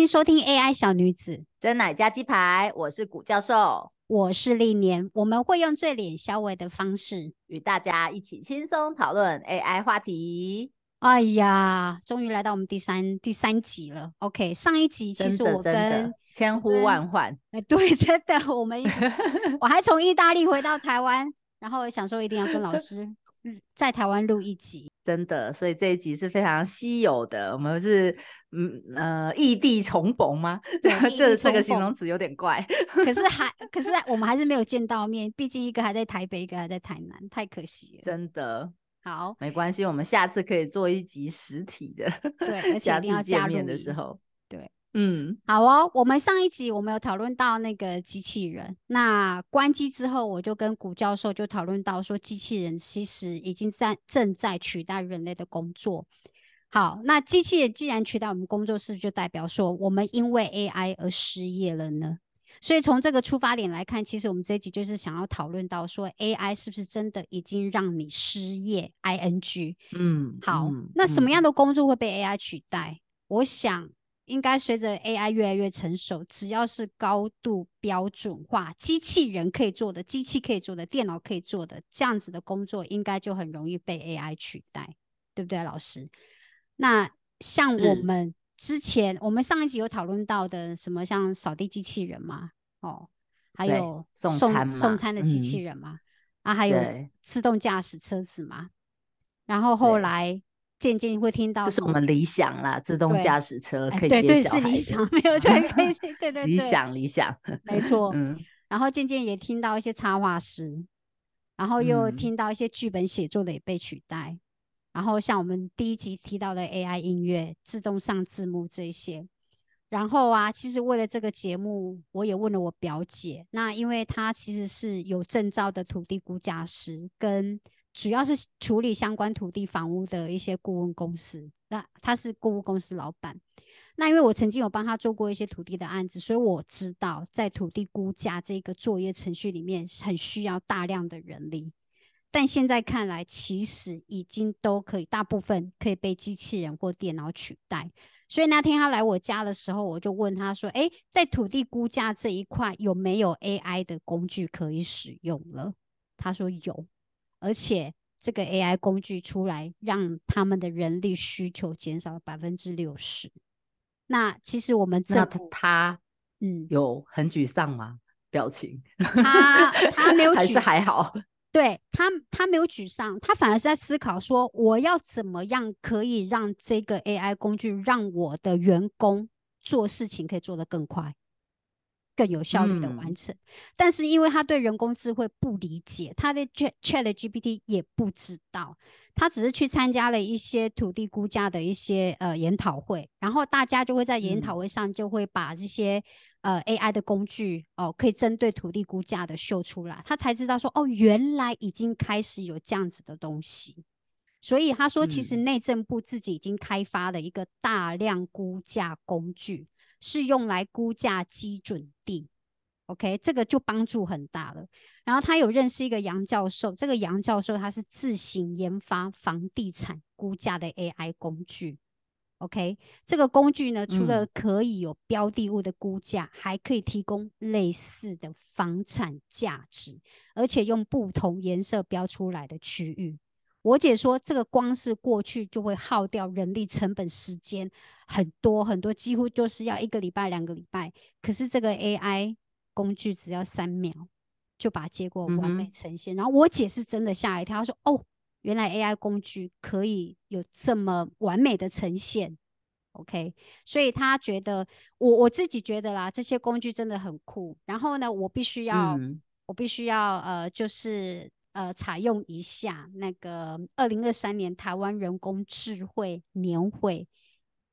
迎收听 AI 小女子，真奶加鸡排，我是古教授，我是历年，我们会用最脸消微的方式与大家一起轻松讨论 AI 话题。哎呀，终于来到我们第三第三集了。OK，上一集其实我跟千呼万唤，哎，对，真的，我们 我还从意大利回到台湾，然后想说一定要跟老师 在台湾录一集，真的，所以这一集是非常稀有的。我们是嗯呃异地重逢吗？这这个形容词有点怪，可是还 可是我们还是没有见到面，毕竟一个还在台北，一个还在台南，太可惜了。真的。好，没关系，我们下次可以做一集实体的，对，而且一定要见面的时候，对，嗯，好哦。我们上一集我们有讨论到那个机器人，那关机之后，我就跟古教授就讨论到说，机器人其实已经在正在取代人类的工作。好，那机器人既然取代我们工作，是不是就代表说我们因为 AI 而失业了呢？所以从这个出发点来看，其实我们这一集就是想要讨论到说，AI 是不是真的已经让你失业？ing，嗯，好，那什么样的工作会被 AI 取代？我想应该随着 AI 越来越成熟，只要是高度标准化，机器人可以做的，机器可以做的，电脑可以做的，这样子的工作，应该就很容易被 AI 取代，对不对，老师？那像我们。之前我们上一集有讨论到的什么，像扫地机器人嘛，哦，还有送送送餐的机器人嘛，啊，还有自动驾驶车子嘛，然后后来渐渐会听到，这是我们理想啦，自动驾驶车可以对对是理想，没有错，可以对对 对，理想理想，没错，嗯，然后渐渐也听到一些插画师，然后又听到一些剧本写作的也被取代。然后像我们第一集提到的 AI 音乐、自动上字幕这一些，然后啊，其实为了这个节目，我也问了我表姐，那因为她其实是有证照的土地估价师，跟主要是处理相关土地房屋的一些顾问公司，那她是顾问公司老板。那因为我曾经有帮他做过一些土地的案子，所以我知道在土地估价这个作业程序里面，很需要大量的人力。但现在看来，其实已经都可以，大部分可以被机器人或电脑取代。所以那天他来我家的时候，我就问他说：“哎，在土地估价这一块有没有 AI 的工具可以使用了？”他说有，而且这个 AI 工具出来，让他们的人力需求减少了百分之六十。那其实我们这他嗯有很沮丧吗？表情他他没有，还是还好。对他，他没有沮丧，他反而是在思考说，我要怎么样可以让这个 AI 工具让我的员工做事情可以做得更快、更有效率的完成。但是因为他对人工智慧不理解，他的 Chat Chat GPT 也不知道，他只是去参加了一些土地估价的一些呃研讨会，然后大家就会在研讨会上就会把这些。呃，AI 的工具哦，可以针对土地估价的秀出来，他才知道说哦，原来已经开始有这样子的东西。所以他说，其实内政部自己已经开发了一个大量估价工具，是用来估价基准地。OK，这个就帮助很大了。然后他有认识一个杨教授，这个杨教授他是自行研发房地产估价的 AI 工具。OK，这个工具呢，除了可以有标的物的估价，还可以提供类似的房产价值，而且用不同颜色标出来的区域。我姐说，这个光是过去就会耗掉人力成本、时间很多很多，几乎就是要一个礼拜、两个礼拜。可是这个 AI 工具只要三秒就把结果完美呈现。然后我姐是真的吓一跳，她说：“哦。”原来 AI 工具可以有这么完美的呈现，OK，所以他觉得我我自己觉得啦，这些工具真的很酷。然后呢，我必须要我必须要呃，就是呃，采用一下那个二零二三年台湾人工智慧年会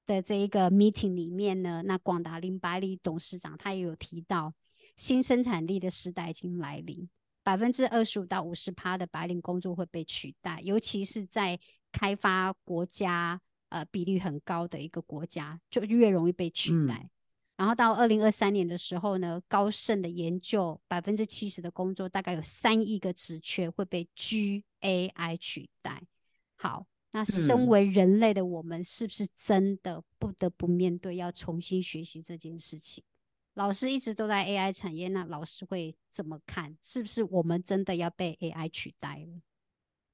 的这一个 meeting 里面呢，那广达林百里董事长他也有提到，新生产力的时代已经来临。百分之二十五到五十趴的白领工作会被取代，尤其是在开发国家，呃，比率很高的一个国家，就越容易被取代。然后到二零二三年的时候呢，高盛的研究，百分之七十的工作，大概有三亿个职缺会被 G A I 取代。好，那身为人类的我们，是不是真的不得不面对要重新学习这件事情？老师一直都在 AI 产业，那老师会怎么看？是不是我们真的要被 AI 取代了？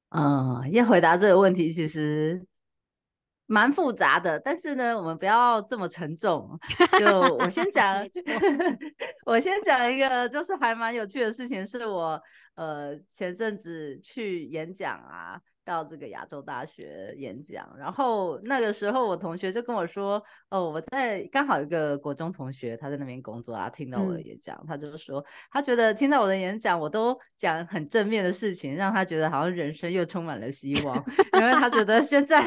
嗯，要回答这个问题，其实蛮复杂的。但是呢，我们不要这么沉重。就我先 讲，我先讲一个，就是还蛮有趣的事情，是我呃前阵子去演讲啊。到这个亚洲大学演讲，然后那个时候我同学就跟我说：“哦，我在刚好有一个国中同学，他在那边工作啊，听到我的演讲，他就说他觉得听到我的演讲，我都讲很正面的事情，让他觉得好像人生又充满了希望，因为他觉得现在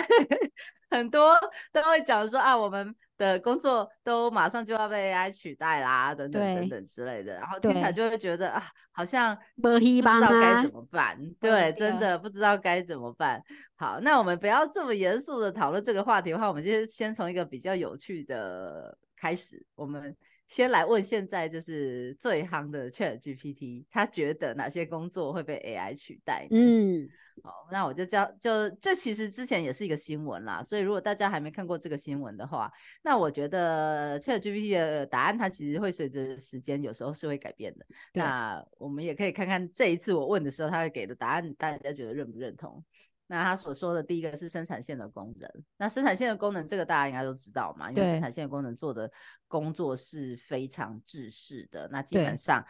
很多都会讲说啊，我们。”的工作都马上就要被 AI 取代啦，等等等等之类的，然后听起来就会觉得啊，好像 不知道该怎么办。对，真的不知道该怎么办。好，那我们不要这么严肃的讨论这个话题的话，我们就先从一个比较有趣的开始。我们先来问现在就是最夯的 ChatGPT，他觉得哪些工作会被 AI 取代？嗯。好，那我就教，就这其实之前也是一个新闻啦，所以如果大家还没看过这个新闻的话，那我觉得 ChatGPT 的答案它其实会随着时间有时候是会改变的。那我们也可以看看这一次我问的时候，他会给的答案，大家觉得认不认同？那他所说的第一个是生产线的功能，那生产线的功能这个大家应该都知道嘛，因为生产线的功能做的工作是非常制式的，那基本上。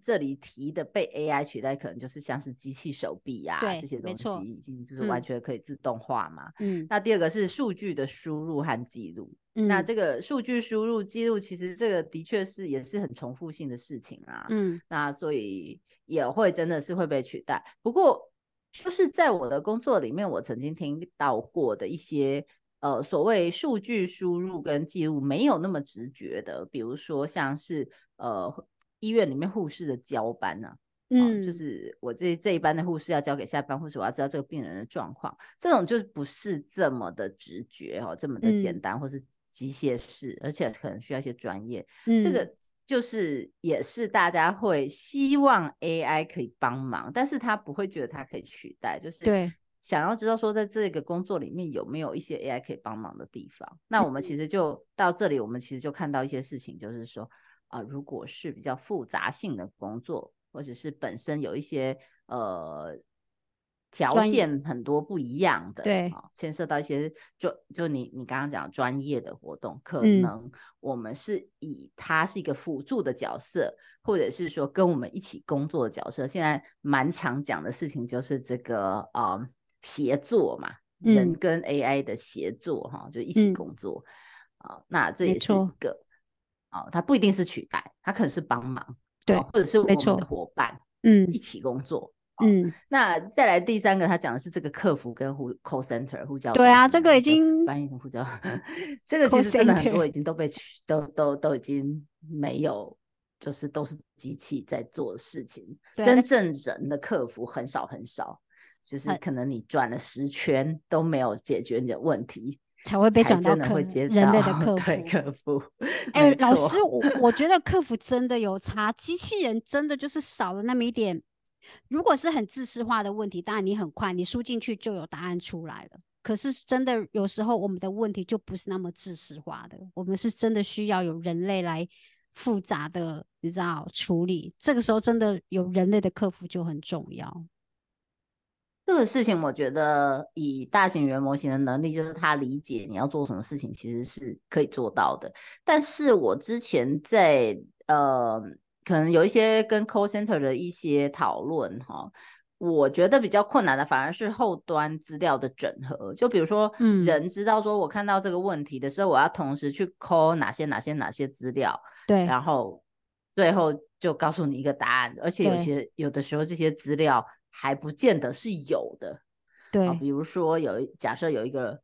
这里提的被 AI 取代，可能就是像是机器手臂呀这些东西，已经就是完全可以自动化嘛。嗯，那第二个是数据的输入和记录。那这个数据输入记录，其实这个的确是也是很重复性的事情啊。嗯，那所以也会真的是会被取代。不过就是在我的工作里面，我曾经听到过的一些呃所谓数据输入跟记录没有那么直觉的，比如说像是呃。医院里面护士的交班呢，嗯，就是我这这一班的护士要交给下班护士，我要知道这个病人的状况，这种就是不是这么的直觉哦，这么的简单，或是机械式，而且可能需要一些专业。这个就是也是大家会希望 AI 可以帮忙，但是他不会觉得它可以取代，就是对想要知道说在这个工作里面有没有一些 AI 可以帮忙的地方。那我们其实就到这里，我们其实就看到一些事情，就是说。啊，如果是比较复杂性的工作，或者是本身有一些呃条件很多不一样的，对，牵涉到一些就就你你刚刚讲专业的活动，可能我们是以他是一个辅助的角色，或者是说跟我们一起工作的角色。现在蛮常讲的事情就是这个啊协作嘛，人跟 AI 的协作哈，就一起工作。啊，那这也是一个。哦，它不一定是取代，它可能是帮忙，对，或者是我们的伙伴，嗯，一起工作，嗯。那再来第三个，他讲的是这个客服跟呼 call center 呼叫，对啊，这个已经翻译成呼叫，这个其实真的很多已经都被取，都都都已经没有，就是都是机器在做事情，真正人的客服很少很少，就是可能你转了十圈都没有解决你的问题。才会被转到客人类的客服。对客服，哎，老师，我我觉 得客服真的有差，机器人真的就是少了那么一点。如果是很自私化的问题，当然你很快，你输进去就有答案出来了。可是真的有时候我们的问题就不是那么自私化的，我们是真的需要有人类来复杂的，你知道处理。这个时候真的有人类的客服就很重要。这个事情，我觉得以大型语言模型的能力，就是他理解你要做什么事情，其实是可以做到的。但是我之前在呃，可能有一些跟 call center 的一些讨论哈，我觉得比较困难的反而是后端资料的整合。就比如说，人知道说我看到这个问题的时候，我要同时去 call 哪些哪些哪些资料，对，然后最后就告诉你一个答案。而且有些有的时候这些资料。还不见得是有的，对，比如说有假设有一个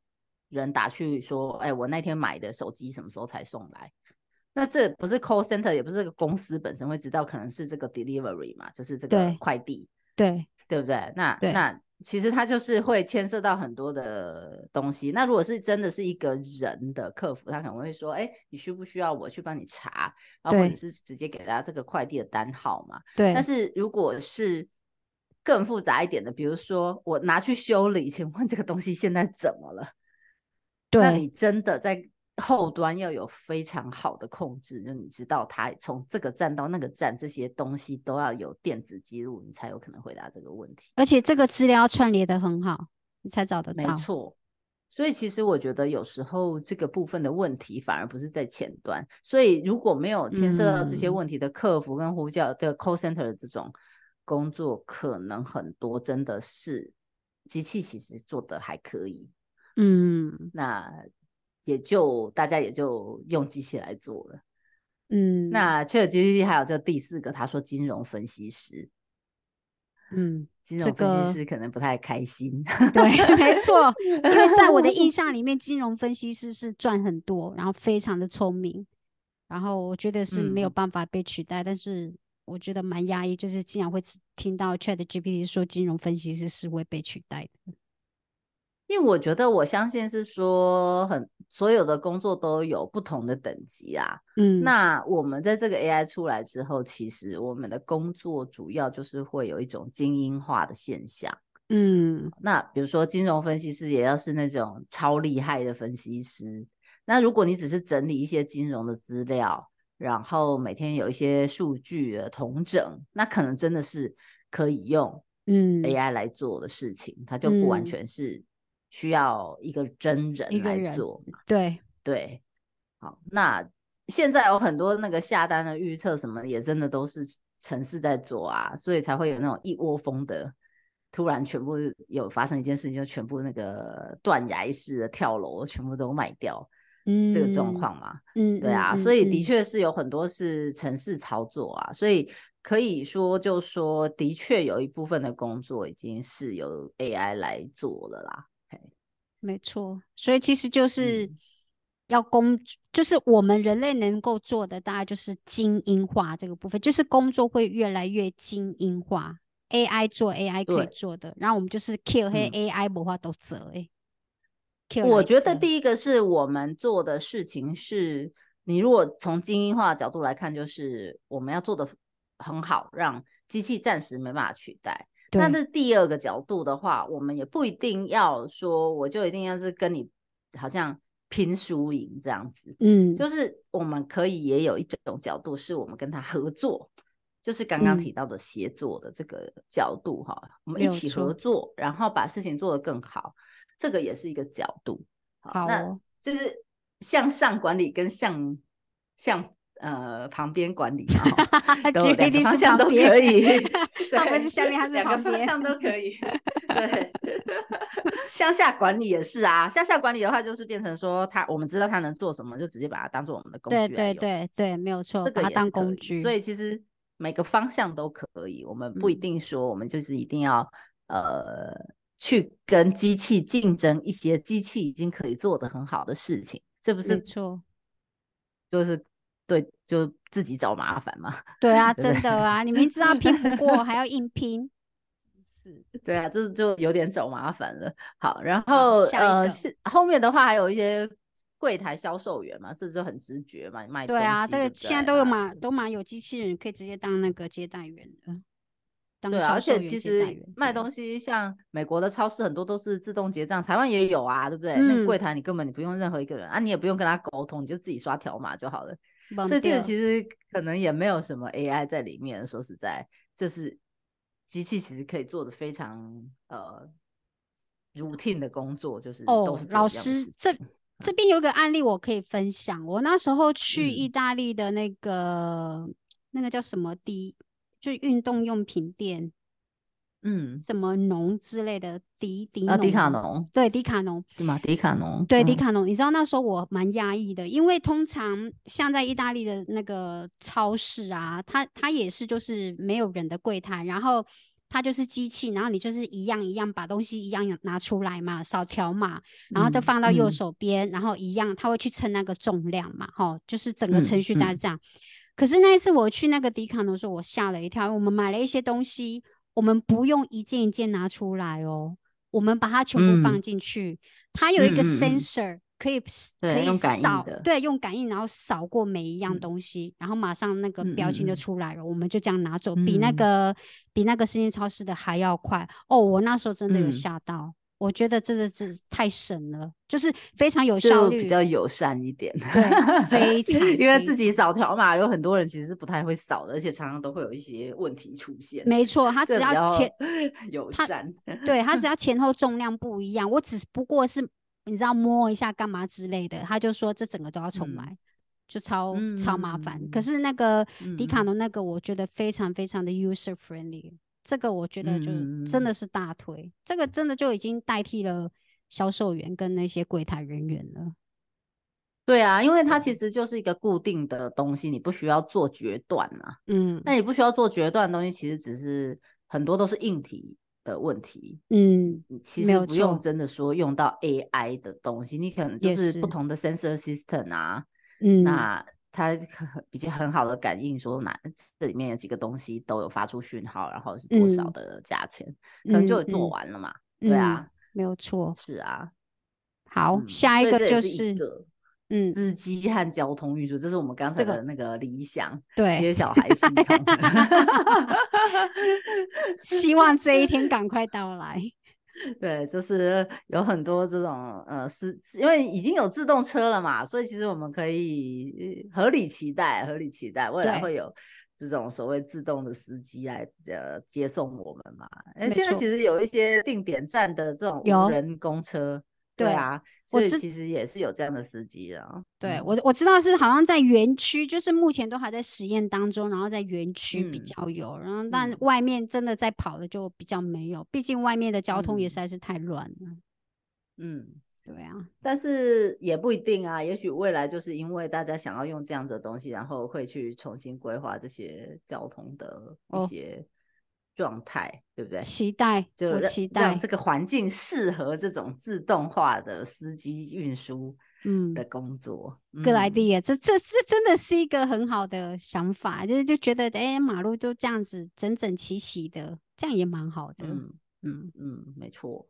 人打去说，哎，我那天买的手机什么时候才送来？那这不是 call center，也不是这个公司本身会知道，可能是这个 delivery 嘛，就是这个快递，对，对不对？那那其实它就是会牵涉到很多的东西。那如果是真的是一个人的客服，他可能会说，哎，你需不需要我去帮你查？然后或者是直接给他这个快递的单号嘛？对。但是如果是更复杂一点的，比如说我拿去修理，请问这个东西现在怎么了？那你对，真的在后端要有非常好的控制，就你知道它从这个站到那个站，这些东西都要有电子记录，你才有可能回答这个问题。而且这个资料要串联的很好，你才找得到。没错，所以其实我觉得有时候这个部分的问题反而不是在前端，所以如果没有牵涉到这些嗯问题的客服跟呼叫的 call center 的这种工作，可能很多真的是机器其实做的还可以，嗯那也就大家也就用机器来做了。嗯，那 ChatGPT 还有这第四个，他说金融分析师，嗯，金融分析师可能不太开心。对，没错，因为在我的印象里面，金融分析师是赚很多，然后非常的聪明，然后我觉得是没有嗯办法被取代。但是我觉得蛮压抑，就是竟然会听到 Chat GPT 说金融分析师是会被取代的。因为我觉得，我相信是说很所有的工作都有不同的等级啊。嗯，那我们在这个 AI 出来之后，其实我们的工作主要就是会有一种精英化的现象。嗯那比如说金融分析师，也要是那种超厉害的分析师。那如果你只是整理一些金融的资料，然后每天有一些数据的统整，那可能真的是可以用嗯 AI 来做的事情，它就不完嗯全是需要一个真人来做嘛。对，对，好，那现在有很多那个下单的预测什么，也真的都是城市在做啊，所以才会有那种一窝蜂的，突然全部有发生一件事情，就全部那个断崖式的跳楼，全部都卖掉嗯，这个状况嘛。嗯，对啊，嗯所以的，嗯确是有很多是城市操作啊，所以可以说就说的确有一部分的工作已经是由 AI 来做了啦。嘿没错，所以其实就是嗯要工，就是我们人类能够做的，大概就是精英化这个部分，就是工作会越来越精英化，AI 做 AI 可以做的，然后我们就是 kill 黑嗯 AI 不话都责诶。kill 我觉得第一个是我们做的事情是，你如果从精英化的角度来看，就是我们要做的很好，让机器暂时没办法取代。那对。这第二个角度的话，我们也不一定要说，我就一定要是跟你好像拼输赢这样子，嗯。就是我们可以也有一种角度，是我们跟他合作，就是刚刚嗯。提到的协作的这个角度哈，我们一起合作，然后把事情做得更好，这个也是一个角度。那好哦。就是向上管理跟向向呃旁边管理嘛，哈都两个方向都可以，对不对是下面它是两个方向都。可以，对，向下管理也是啊，向下管理的话就是变成说他我们知道他能做什么，就直接把它当做我们的工具对，对对对，没有错，这个把它当工具，所以其实每个方向都可以，我们不一嗯。定说我们就是一定要呃去跟机器竞争一些机器已经可以做得很好的事情，这不没是错，就是对就自己找麻烦嘛？对啊，真的啊，你明知道拼不过还要硬拼，是对啊，就就有点找麻烦了。好，然后呃是后面的话还有一些柜台销售员嘛，这就很直觉嘛，你卖对啊，这个现在都有嘛，都蛮有机器人可以直接当那个接待员的，当对啊，而且其实卖东西，像美国的超市很多都是自动结账，台湾也有啊，对不对？那柜台你根本你不用任何一个人啊，你也不用跟他沟通，你就自己刷条码就好了。忘所以这个掉。其实可能也没有什么 AI 在里面。说实在，就是机器其实可以做的非常呃 routine 的工作，就是都哦是，老师这这边有个案例我可以分享，我那时候去嗯。意大利的那个那个叫什么迪，就运动用品店，嗯，什么农之类的迪迪啊，迪卡吗侬对，迪卡侬。是吗？迪卡侬对，迪嗯卡侬，你知道那时候我蛮压抑的，因为通常像在意大利的那个超市啊，它它也是就是没有人的柜台，然后它就是机器，然后你就是一样一样把东西一样样拿出来嘛，扫条码，然后就嗯放到右嗯手边，然后一样它会去称那个重量嘛，哈，就是整个程序大概是这样。可是那一次我去那个迪卡侬的时候，我吓了一跳，我们买了一些东西，我们不用一件一件拿出来哦，我们把它全部放嗯进去，它有一个 sensor，可以可以扫对用感应，然后扫过每一样东西，然后马上那个标签就出来了，我们就这样拿走，比那个比那个生鲜超市的还要快。哦！我那时候真的有吓到，我觉得真的是太神了，就是非常有效率，比较友善一点，对，非常因为自己扫条码，有很多人其实是不太会扫的，而且常常都会有一些问题出现。没错，他只要前 友善，对他只要 前后重量不一样，我只不过是。你知道摸一下干嘛之类的，他就说这整个都要重来，就超超麻烦。可是那个迪卡侬那个，我觉得非常非常的 user friendly，这个我觉得就真的是大推，这个真的就已经代替了销售员跟那些柜台人员了。对啊，因为它其实就是一个固定的东西，你不需要做决断啊。嗯，那你不需要做决断的东西，其实只是很多都是硬体。的问题，嗯，其实不用真的说用到 AI 的东西，你可能就是不同的 sensor system 啊，嗯，那它 比较很好的感应说哪这里面有几个东西都有发出讯号，然后是多少的价钱，可能就做完了嘛，对啊，没有错，是啊，好，下一个就是。嗯，司机和交通运输，这是我们刚才的那个理想，对，接小孩系统，希望这一天赶快到来。对，就是有很多这种呃司，因为已经有自动车了嘛，所以其实我们可以合理期待，合理期待未来会有这种所谓自动的司机来呃接送我们嘛。哎，现在其实有一些定点站的这种无人公车。对啊，所以其实也是有这样的司机啊。对我我知道是好像在园区，就是目前都还在实验当中，然后在园区比较有，然后但外面真的在跑的就比较没有，毕竟外面的交通也实在是太乱了。嗯，对啊，但是也不一定啊，也许未来就是因为大家想要用这样的东西，然后会去重新规划这些交通的一些。状态对不对？期待，就期待让这个环境适合这种自动化的司机运输，嗯的工作。格莱蒂耶，这这这真的是一个很好的想法，就是就觉得哎，马路都这样子整整齐齐的，这样也蛮好的。嗯嗯嗯，没错。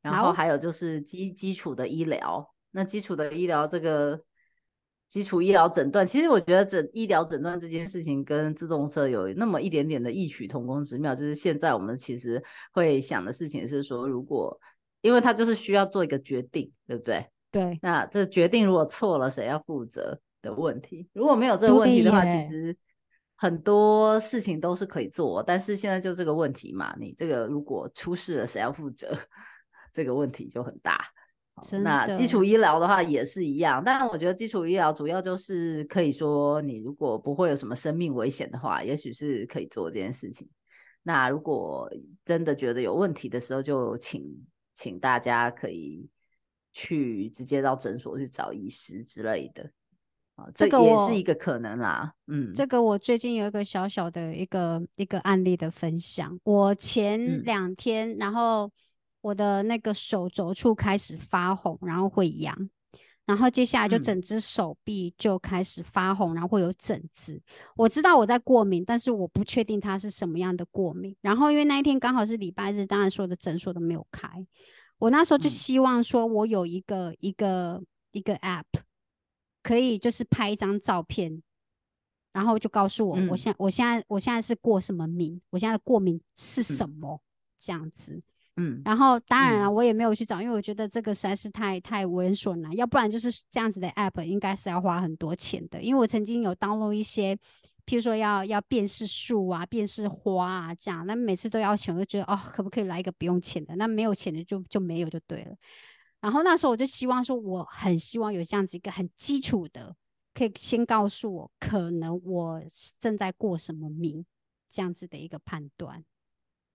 然后还有就是基基础的医疗，那基础的医疗这个。基础医疗诊断，其实我觉得诊医疗诊断这件事情跟自动车有那么一点点的异曲同工之妙。就是现在我们其实会想的事情是说，如果因为它就是需要做一个决定，对不对？对。那这决定如果错了，谁要负责的问题？如果没有这个问题的话，其实很多事情都是可以做。但是现在就这个问题嘛，你这个如果出事了，谁要负责？这个问题就很大。那基础医疗的话也是一样，但我觉得基础医疗主要就是可以说，你如果不会有什么生命危险的话，也许是可以做这件事情。那如果真的觉得有问题的时候，就请请大家可以去直接到诊所去找医师之类的啊，这个也是一个可能啦。嗯，这个我最近有一个小小的一个一个案例的分享，我前两天然后。我的那个手肘处开始发红，然后会痒，然后接下来就整只手臂就开始发红，然后会有疹子。我知道我在过敏，但是我不确定它是什么样的过敏。然后因为那一天刚好是礼拜日，当然所有的诊所都没有开。我那时候就希望说，我有一个一个一个 app，可以就是拍一张照片，然后就告诉我，我现我现在我现在是过什么敏，我现在的过敏是什么这样子。嗯，然后当然了，我也没有去找，因为我觉得这个实在是太太为人所难。要不然就是这样子的 app，应该是要花很多钱的。因为我曾经有 download 一些，譬如说要要辨识树啊、辨识花啊这样，那每次都要钱，我就觉得哦，可不可以来一个不用钱的？那没有钱的就就没有就对了。然后那时候我就希望说，我很希望有这样子一个很基础的，可以先告诉我可能我正在过什么名这样子的一个判断。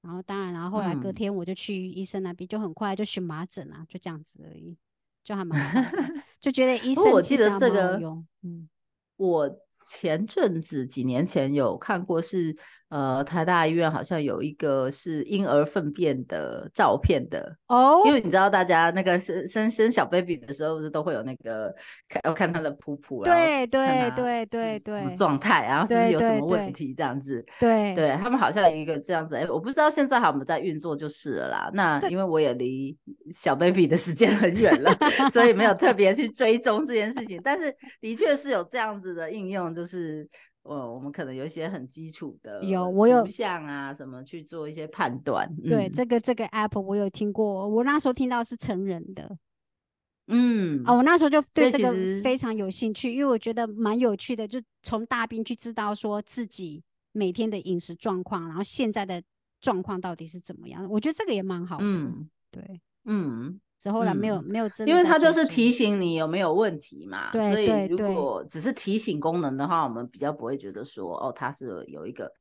然后当然，然后后来隔天我就去医生那边，就很快就荨麻疹啊，就这样子而已，就还蛮 就觉得医生。我记得这个，嗯，我前阵子几年前有看过，是呃，台大医院好像有一个是婴儿粪便的照片的哦，因为你知道大家那个生生生小 baby 的时候，不是都会有那个看要看他的噗噗，对对对对对，状态，然后是不是有什么问题这样子？对，对他们好像有一个这样子，哎，我不知道现在还有没有在运作就是了啦。那因为我也离小 baby 的时间很远了，所以没有特别去追踪这件事情，但是的确是有这样子的应用，就是。我我们可能有一些很基础的有我有像啊什么去做一些判断。对这个这个 app 我有听过，我那时候听到是成人的。嗯啊，我那时候就对这个非常有兴趣，因为我觉得蛮有趣的，就从大兵去知道说自己每天的饮食状况，然后现在的状况到底是怎么样。我觉得这个也蛮好的。嗯，对，嗯。之后来没有没有真，因为它就是提醒你有没有问题嘛，所以如果只是提醒功能的话，我们比较不会觉得说哦，它是有一个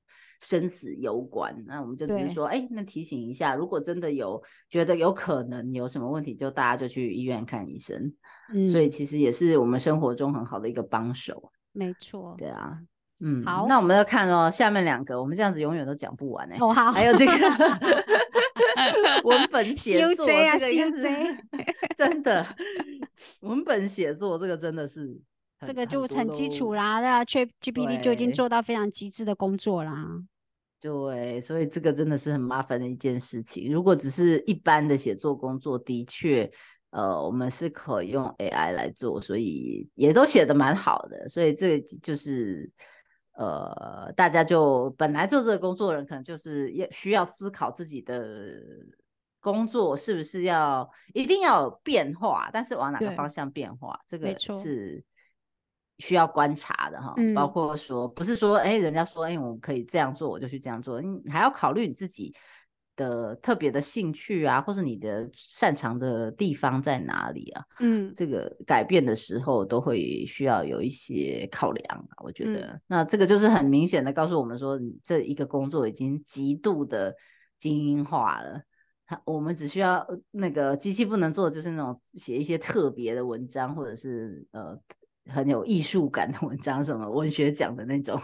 生死攸关，那我们就只是说，哎，那提醒一下，如果真的有觉得有可能有什么问题，就大家就去医院看医生。嗯，所以其实也是我们生活中很好的一个帮手。没错。对啊。嗯，好，那我们要看哦，下面两个，我们这样子永远都讲不完哎。哦，好，还有这个 文本写作，这个也是真的。文本写作这个真的是，这个就很基础啦，那 ChatGPT 就已经做到非常极致的工作啦。对，所以这个真的是很麻烦的一件事情。如果只是一般的写作工作，的确，呃，我们是可以用 AI 来做，所以也都写的蛮好的。所以这就是。呃，大家就本来做这个工作的人，可能就是要需要思考自己的工作是不是要一定要有变化，但是往哪个方向变化，这个是需要观察的哈。包括说，不是说哎，人家说哎，我们可以这样做，我就去这样做，你还要考虑你自己。的特别的兴趣啊，或是你的擅长的地方在哪里啊？嗯，这个改变的时候都会需要有一些考量啊。我觉得，那这个就是很明显的告诉我们说，这一个工作已经极度的精英化了。它我们只需要那个机器不能做，就是那种写一些特别的文章，或者是呃很有艺术感的文章，什么文学奖的那种，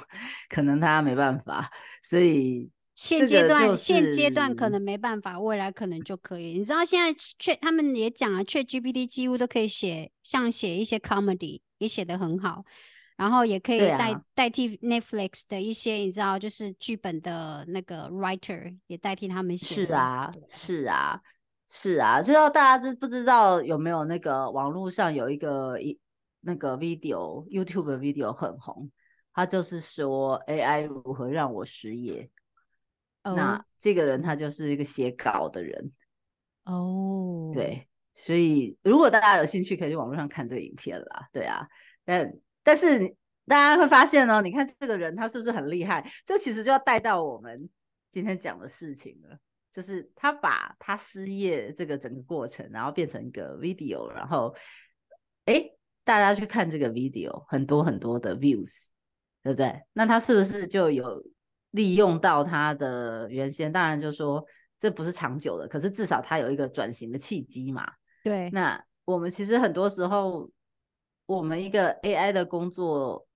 可能他没办法，所以。现阶段，现阶段可能没办法，未来可能就可以。你知道现在却他们也讲了，却 GPT 几乎都可以写，像写一些 comedy 也写得很好，然后也可以代代替 Netflix 的一些，你知道，就是剧本的那个 writer 也代替他们写。是啊，是啊，是啊，知道大家知不知道有没有那个网络上有一个一那个 video YouTube 的 video 很红，他就是说 AI 如何让我失业。那这个人他就是一个写稿的人哦，对，所以如果大家有兴趣，可以去网络上看这个影片啦。对啊，但但是大家会发现哦，你看这个人他是不是很厉害？这其实就要带到我们今天讲的事情了，就是他把他失业这个整个过程，然后变成一个 video，然后哎，大家去看这个 video，很多很多的 views，对不对？那他是不是就有？利用到它的原先，当然就说这不是长久的，可是至少它有一个转型的契机嘛。对，那我们其实很多时候，我们一个 AI 的工作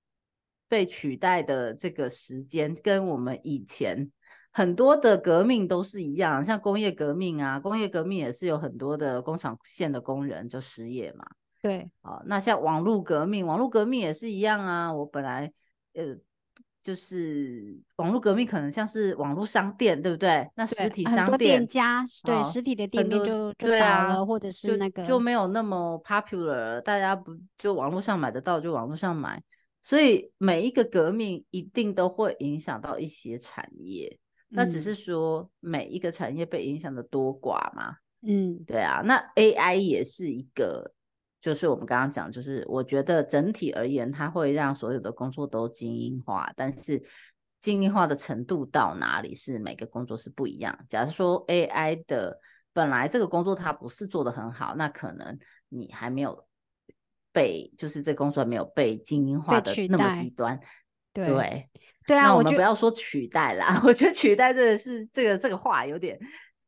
被取代的这个时间，跟我们以前很多的革命都是一样，像工业革命啊，工业革命也是有很多的工厂线的工人就失业嘛。对，哦，那像网络革命，网络革命也是一样啊，我本来呃。就是网络革命，可能像是网络商店，对不对？那实体商店店家对实体的店面就就倒了，或者是那个就没有那么 popular，大家不就网络上买得到就网络上买。所以每一个革命一定都会影响到一些产业，那只是说每一个产业被影响的多寡嘛。嗯，对啊，那 AI 也是一个。就是我们刚刚讲，就是我觉得整体而言，它会让所有的工作都精英化，但是精英化的程度到哪里是每个工作是不一样。假如说 AI 的本来这个工作它不是做的很好，那可能你还没有被，就是这工作没有被精英化的那么极端。对对啊，那我们不要说取代啦，我觉得取代这个是这个这个话有点。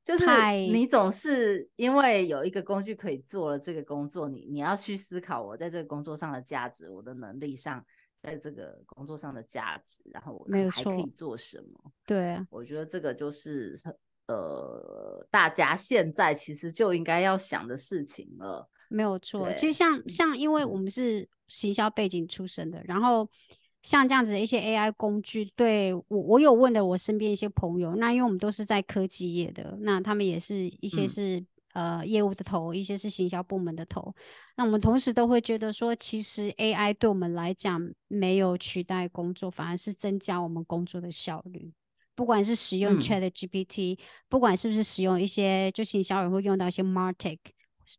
就是你总是因为有一个工具可以做了这个工作，你你要去思考我在这个工作上的价值，我的能力上在这个工作上的价值，然后我还可以做什么？对，我觉得这个就是呃，大家现在其实就应该要想的事情了。没有错。其实像像，因为嗯我们是行销背景出身的，然后像这样子的一些 AI 工具，对我我有问的我身边一些朋友，那因为我们都是在科技业的，那他们也是一些嗯。是、呃业务的头，一些是行销部门的头，那我们同时都会觉得说，其实 AI 对我们来讲没有取代工作，反而是增加我们工作的效率。不管是使用嗯。Chat GPT，、不管是不是使用一些就行销人会用到一些 Martech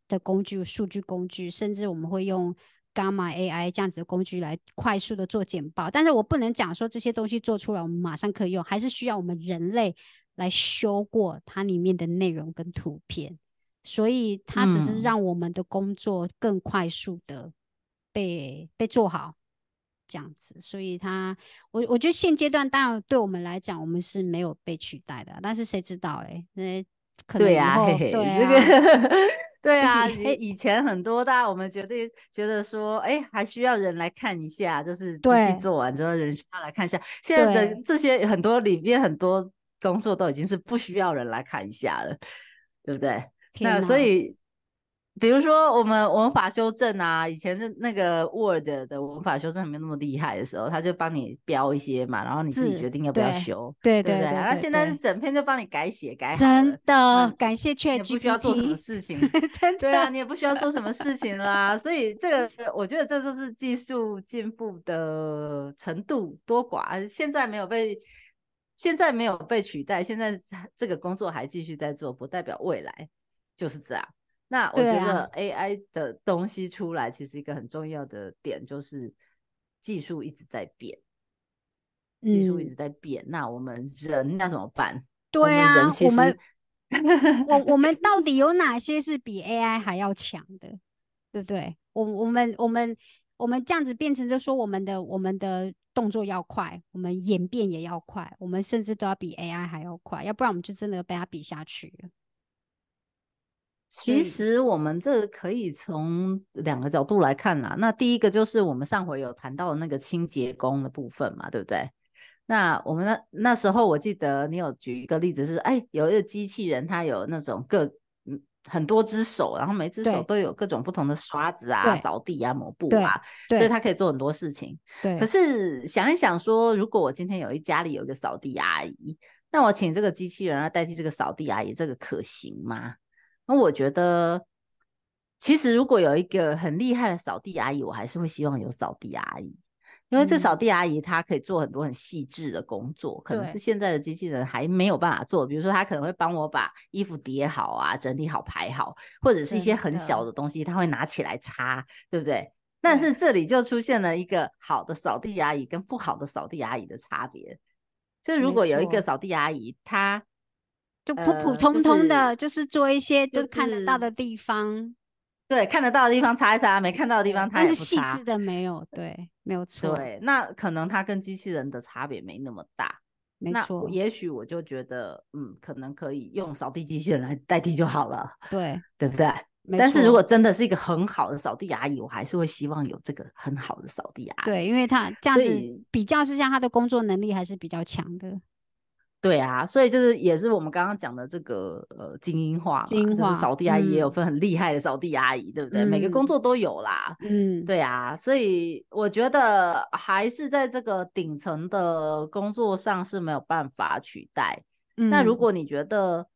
的工具、数据工具，甚至我们会用 Gamma AI 这样子的工具来快速的做简报。但是我不能讲说这些东西做出来我们马上可以用，还是需要我们人类来修过它里面的内容跟图片。所以它只是嗯让我们的工作更快速的被被做好，这样子。所以它，我我觉得现阶段当然对我们来讲，我们是没有被取代的，但是谁知道嘞？那可能以对呀、对这啊，个对啊，以以前很多大家我们觉得觉得说，哎，还需要人来看一下，就是机器对做完之后人需要来看一下。现在的这些很多里面很多工作都已经是不需要人来看一下了，对不对？那所以，比如说我们文法修正啊，以前的那个 Word 的文法修正还没有那么厉害的时候，他就帮你标一些嘛，然后你自己字决定要不要修，对对不对？对那现在是整篇就帮你改写改好真，的嗯感谢你 Chat 也不需要做什么事情。真对啊，的你也不需要做什么事情啦，所以这个我觉得这就是技术进步的程度多寡。现在没有被，现在没有被取代，现在这个工作还继续在做，不代表未来就是这样。那我觉得 AI 的东西出来，其实一个很重要的点就是技术一直在变，技术一嗯直在变，那我们人要怎么办？对啊们人，其实我们我我们到底有 哪些是比 AI 还要强的，对不对？我我们我们我们这样子变成就说我们的我们的动作要快，我们演变也要快，我们甚至都要比 AI 还要快，要不然我们就真的被它比下去了。其实我们这可以从两个角度来看啦。那第一个就是我们上回有谈到那个清洁工的部分嘛，对不对？那我们那那时候我记得你有举一个例子是，哎，有一个机器人，它有那种各嗯很多只手，然后每只手都有各种不同的刷子啊、对扫地啊、抹布啊，所以对它可以做很多事情。对，可是想一想说，如果我今天有一家里有一个扫地阿姨，那我请这个机器人来代替这个扫地阿姨，这个可行吗？那我觉得，其实如果有一个很厉害的扫地阿姨，我还是会希望有扫地阿姨，因为这扫嗯地阿姨她可以做很多很细致的工作，可能是现在的机器人还没有办法做。比如说，她可能会帮我把衣服叠好啊，整理好排好，或者是一些很小的的东西，她会拿起来擦，对不对？但是这里就出现了一个好的扫地阿姨跟不好的扫地阿姨的差别。就如果有一个错扫地阿姨，她就普普呃通就是通的，就是做一些就都看得到的地方，对看得到的地方擦一擦，没看到的地对方她但是细致。的没有，对，没有错，对，那可能它跟机器人的差别没那么大。没错我，也许我就觉得，嗯，可能可以用扫地机器人来代替就好了，对，对不对？但是如果真的是一个很好的扫地阿姨，我还是会希望有这个很好的扫地阿姨。对，因为他这样子比较之下，他的工作能力还是比较强的。对啊，所以就是也是我们刚刚讲的这个呃精英化嘛，就是精英化扫地阿姨也有嗯分很厉害的扫地阿姨，对不对？每个工嗯作都有啦。嗯，对啊，所以我觉得还是在这个顶层的工作上是没有办法取代。那如嗯果你觉得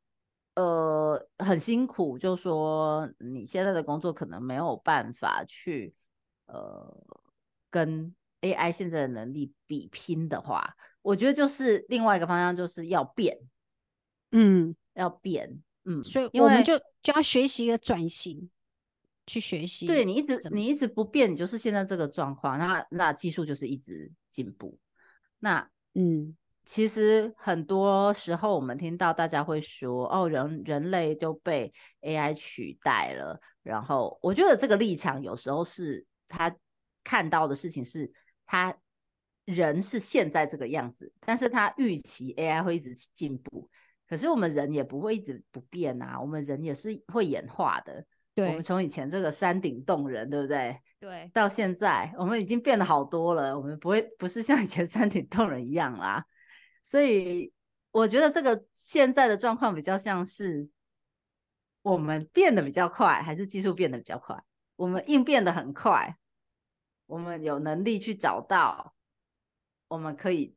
呃很辛苦，就说你现在的工作可能没有办法去呃跟 AI 现在的能力比拼的话，我觉得就是另外一个方向就是要变，嗯，要变，嗯，所以我们就就要学习一个转型，去学习。对你一直你一直不变，你就是现在这个状况，那那技术就是一直进步，那嗯其实很多时候我们听到大家会说，哦，人人类就被 AI 取代了。然后我觉得这个立场有时候是他看到的事情是，他人是现在这个样子，但是他预期 AI 会一直进步。可是我们人也不会一直不变啊，我们人也是会演化的。我们从以前这个山顶洞人，对不对？对，到现在，我们已经变得好多了。我们不会不是像以前山顶洞人一样啦。所以我觉得这个现在的状况比较像是我们变得比较快，还是技术变得比较快？我们应变得很快，我们有能力去找到我们可以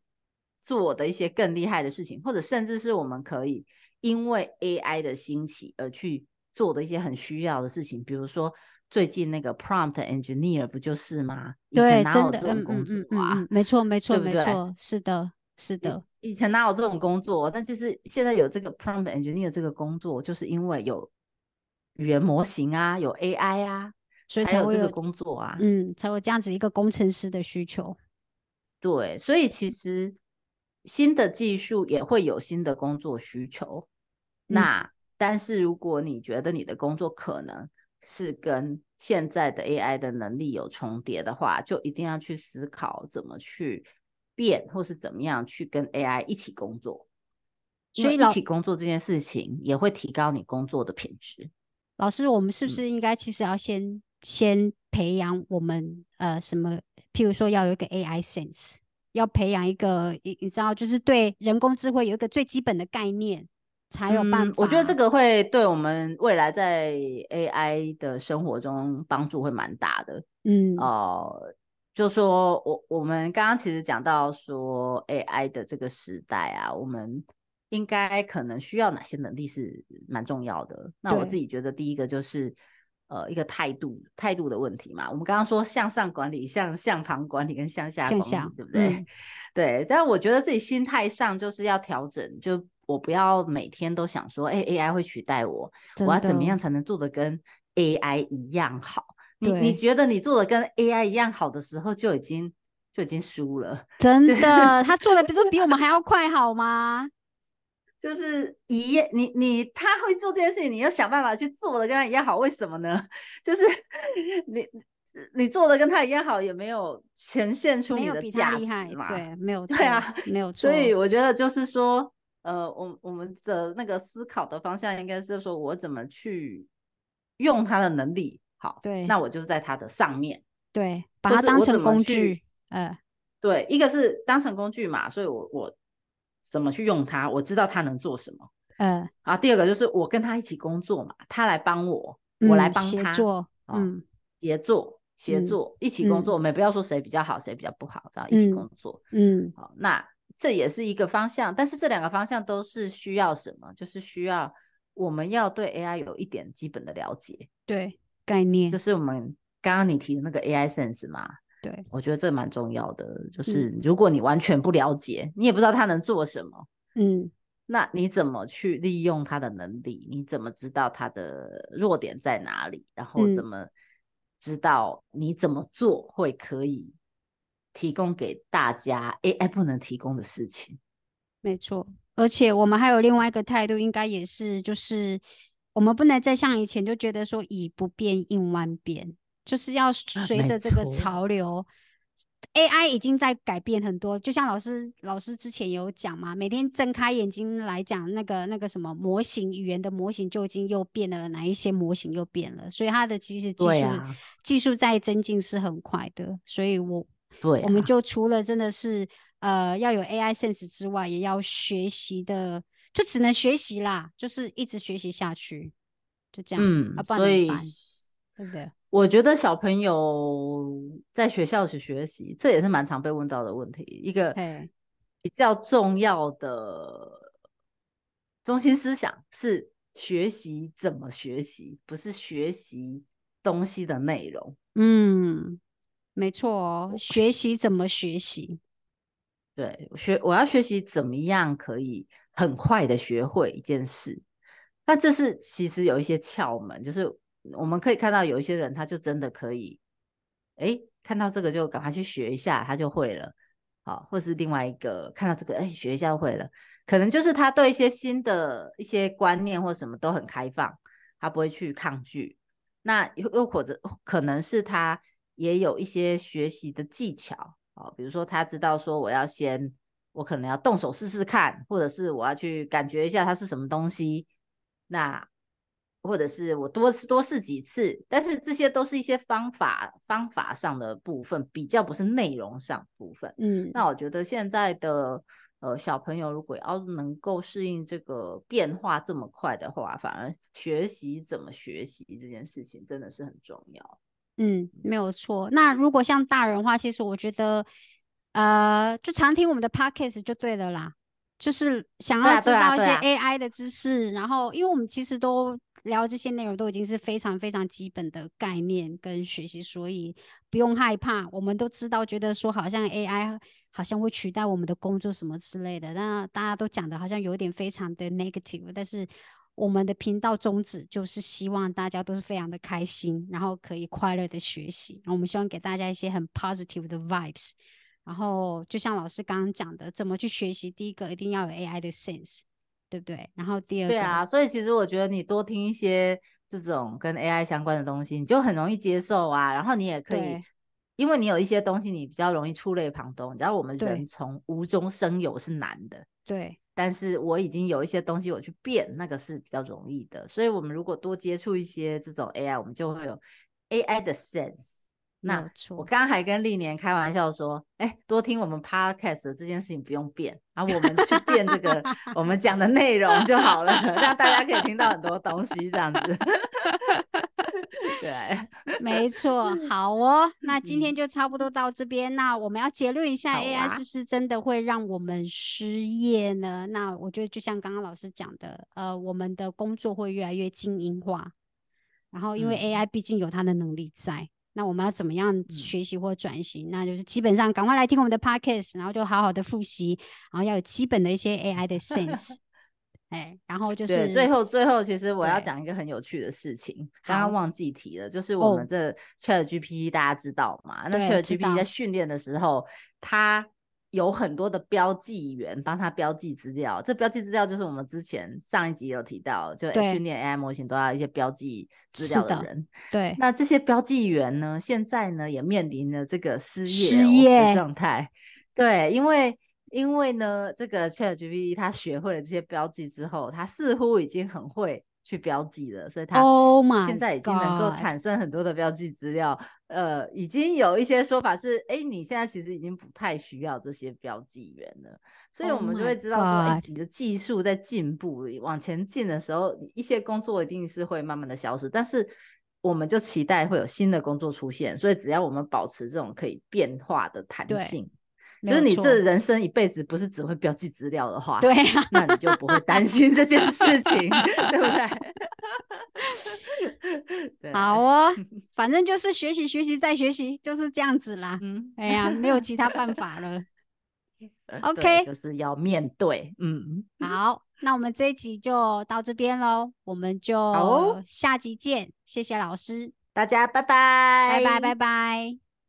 做的一些更厉害的事情，或者甚至是我们可以因为 AI 的兴起而去做的一些很需要的事情，比如说最近那个 prompt engineer 不就是吗？以前对，哪真的，有这种工嗯嗯嗯作啊？没错没错没错，是的，是的，以前哪有这种工作？但就是现在有这个 prompt engineer 这个工作，就是因为有语言模型啊，有 AI 啊，所以才有才有这个工作啊。嗯，才有这样子一个工程师的需求。对，所以其实新的技术也会有新的工作需求。嗯那但是如果你觉得你的工作可能是跟现在的 AI 的能力有重叠的话，就一定要去思考怎么去变，或是怎么样去跟 AI 一起工作。所以一起工作这件事情也会提高你工作的品质。老师，我们是不嗯是应该其实要先先培养我们呃什么？譬如说要有一个 AI sense，要培养一个你你知道，就是对人工智慧有一个最基本的概念，才有办法。嗯我觉得这个会对我们未来在 AI 的生活中帮助会蛮大的。嗯呃，就说我我们刚刚其实讲到说 AI 的这个时代啊，我们应该可能需要哪些能力是蛮重要的。那我自己觉得第一个就是呃一个态度态度的问题嘛。我们刚刚说向上管理、向向旁管理跟向下管理，对不对？嗯 对，但我觉得自己心态上就是要调整，就我不要每天都想说，哎，AI 会取代我，我要怎么的样才能做的跟 AI 一样好？你你对觉得你做的跟 AI 一样好的时候，就已经就已经输了。真就是的，他做的比都比我们还要快，好吗？就是一，你你他会做这件事情，你要想办法去做的跟他一样好，为什么呢？就是你你做的跟他一样好，也没有呈现出你的价值，嘛。对，没有对啊没有错。所以我觉得就是说，呃，我我们的那个思考的方向应该是说，我怎么去用他的能力，好，对那我就是在他的上面，对，把或它当成工去具，呃，对，一个是当成工具嘛，所以我我怎么去用它，我知道它能做什么嗯，啊。第二个就是我跟他一起工作嘛，他来帮我，我来嗯帮他，协作，哦嗯协作协嗯作一起工嗯作，我们也不要说谁比较好，谁比较不好，这样一起嗯工作。嗯，好，那这也是一个方向，但是这两个方向都是需要什么？就是需要我们要对 AI 有一点基本的了解，对，概念就，是我们刚刚你提的那个 AI sense 嘛，对，我觉得这蛮重要的。嗯就是如果你完全不了解，你也不知道他能做什么，嗯那你怎么去利用他的能力？你怎么知道他的弱点在哪里？然后嗯怎么知道你怎么做会可以提供给大家 AI 不能提供的事情？没错。而且我们还有另外一个态度，应该也是，就是我们不能再像以前就觉得说以不变应万变，就是要随着这个潮流。AI 已经在改变很多，就像老师老师之前有讲嘛，每天睁开眼睛来讲，那个那个什么模型语言的模型就已经又变了，哪一些模型又变了，所以它的其实技术、啊技术在增进是很快的，所以我对、啊，我们就除了真的是呃要有 AI sense 之外，也要学习的，就只能学习啦，就是一直学习下去，就这样，嗯啊，，不然所以？对不对？我觉得小朋友在学校去学习，这也是蛮常被问到的问题。一个比较重要的中心思想是学习怎么学习，不是学习东西的内容。嗯，没错哦，学习怎么学习？对，我学我要学习怎么样可以很快的学会一件事。那这是其实有一些窍门，就是我们可以看到有一些人他就真的可以，哎，看到这个就赶快去学一下，他就会了。好，或是另外一个看到这个，哎，学一下就会了。可能就是他对一些新的一些观念或什么都很开放，他不会去抗拒。那又又或者可能是他也有一些学习的技巧。哦，比如说他知道说我要先，我可能要动手试试看，或者是我要去感觉一下它是什么东西。那或者是我多多试几次，但是这些都是一些方法方法上的部分，比较不是内容上部分。嗯，那我觉得现在的呃小朋友如果要能够适应这个变化这么快的话，反而学习怎么学习这件事情真的是很重要。嗯，没有错。那如果像大人的话，其实我觉得，呃，就常听我们的 podcast 就对了啦。就是想要知道一些 AI 的知识，然后因为我们其实都聊这些内容，都已经是非常非常基本的概念跟学习，所以不用害怕。我们都知道，觉得说好像 AI 好像会取代我们的工作什么之类的，那大家都讲的好像有点非常的 negative，但是我们的频道宗旨就是希望大家都是非常的开心，然后可以快乐的学习。我们希望给大家一些很 positive 的 vibes。然后就像老师刚刚讲的，怎么去学习？第一个一定要有 AI 的 sense，对不对？然后第二个，对啊，所以其实我觉得你多听一些这种跟 AI 相关的东西，你就很容易接受啊。然后你也可以，因为你有一些东西你比较容易触类旁通。你知道我们人从无中生有是难的，对。但是我已经有一些东西我去变，那个是比较容易的。所以我们如果多接触一些这种 AI，我们就会有 AI 的 sense。那我刚刚还跟历年开玩笑说，哎，多听我们 podcast 这件事情不用变，然后我们去变这个 我们讲的内容就好了，让大家可以听到很多东西这样子。对，没错，好哦，那今天就差不多到这边。那我们要结论一下，AI 是不是真的会让我们失业呢？那我觉得就像刚刚老师讲的，呃，我们的工作会越来越精英化，然后因为 AI 毕竟有它的能力在。那我们要怎么样学习或转型？那就是基本上赶快来听我们的 podcast，然后就好好的复习，然后要有基本的一些 AI 的 sense。哎，然后就是最后最后，其实我要讲一个很有趣的事情，刚刚忘记提了，就是我们这 ChatGPT 大家知道吗？那 ChatGPT 在训练的时候，它有很多的标记员帮他标记资料，这标记资料就是我们之前上一集有提到，就训练 AI 模型都要一些标记资料的人。对，那这些标记员呢，现在呢也面临着这个失业的状态。对，因为因为呢，这个 ChatGPT 它学会了这些标记之后，它似乎已经很会。去标记了，所以它现在已经能够产生很多的标记资料。呃，已经有一些说法是，哎，你现在其实已经不太需要这些标记员了。所以我们就会知道说，哎，你的技术在进步，往前进的时候，一些工作一定是会慢慢的消失。但是我们就期待会有新的工作出现。所以只要我们保持这种可以变化的弹性。就是你这人生一辈子不是只会标记资料的话，对那你就不会担心这件事情，对不对？好哦，反正就是学习学习再学习，就是这样子啦。嗯，哎呀，没有其他办法了。OK，就是要面对。嗯，好，那我们这一集就到这边喽，我们就下集见。谢谢老师，大家拜拜，拜拜拜拜。